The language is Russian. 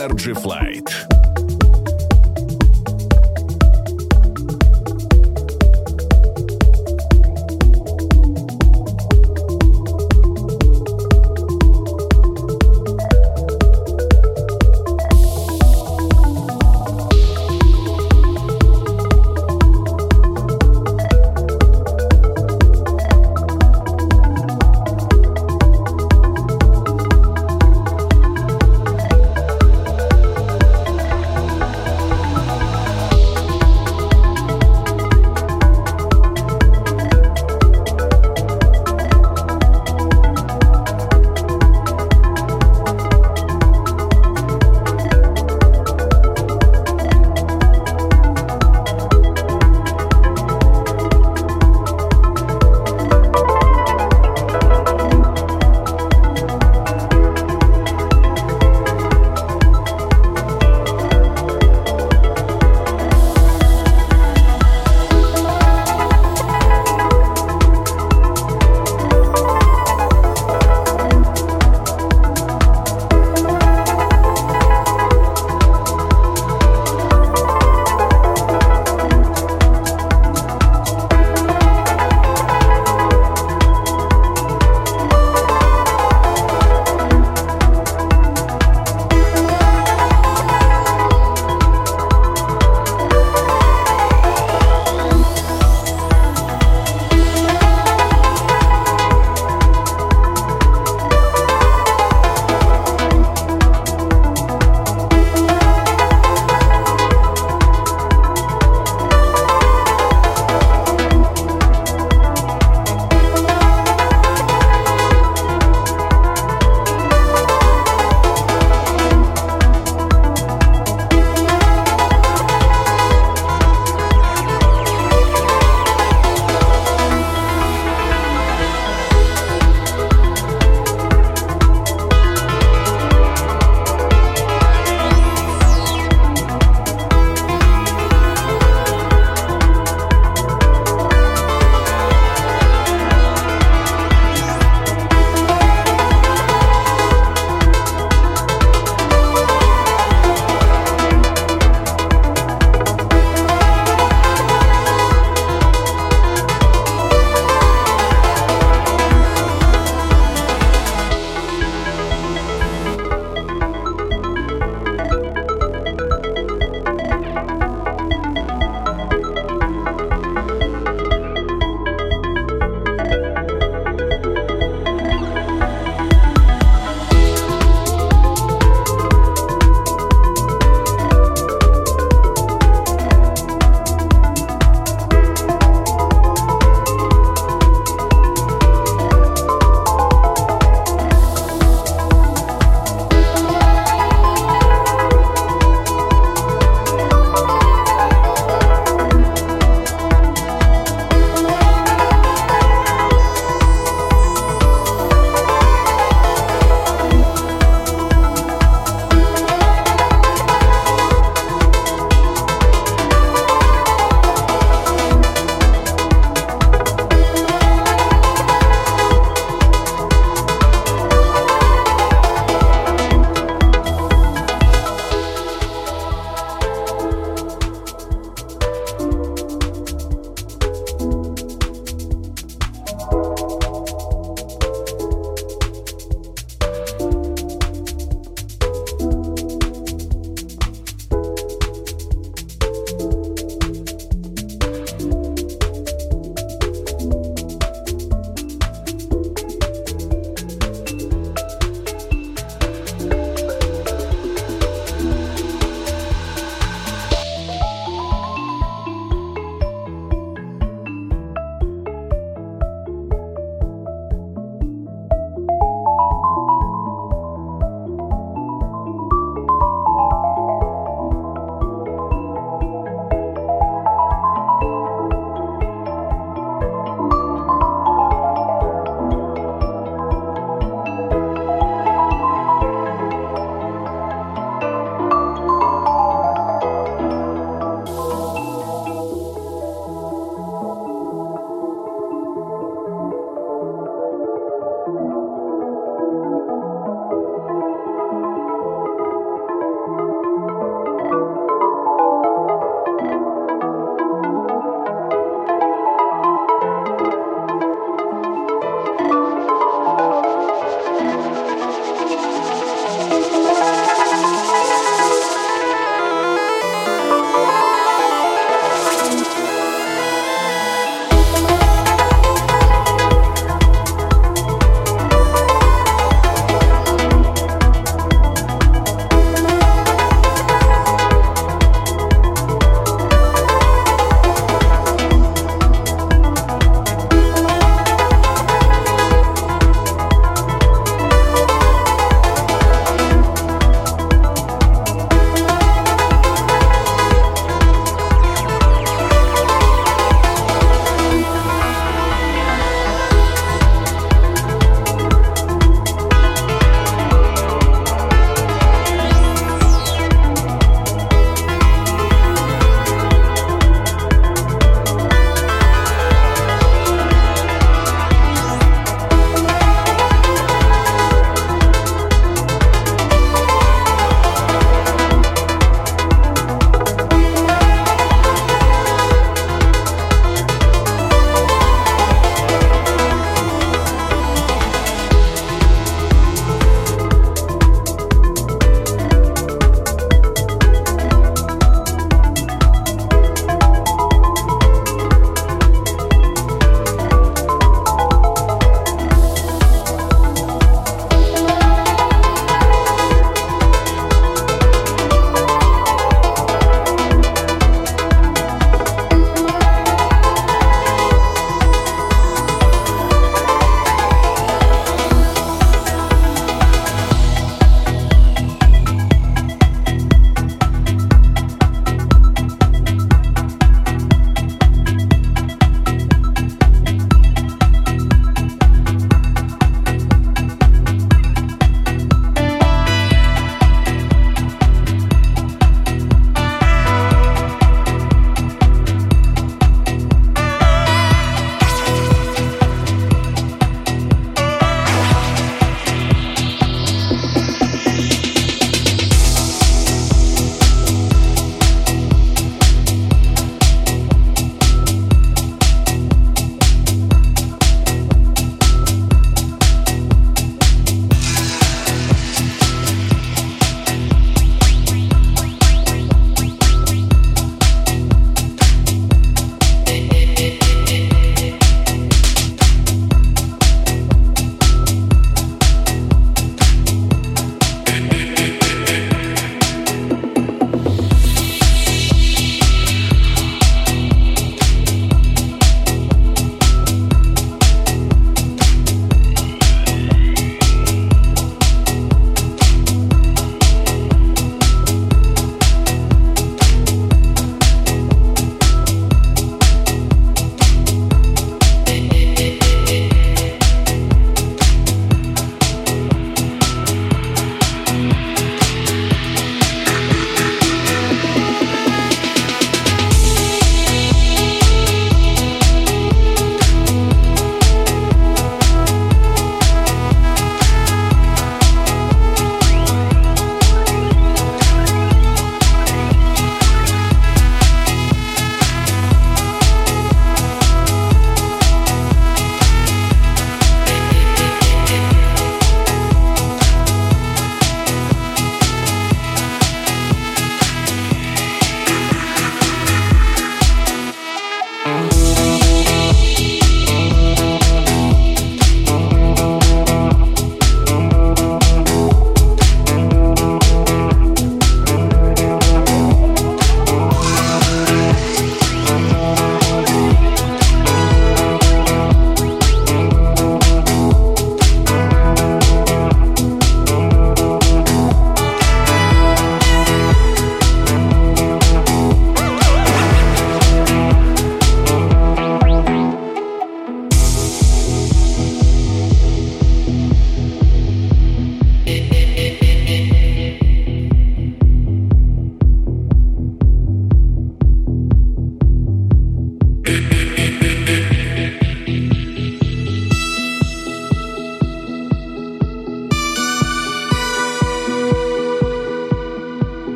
Energy Flight.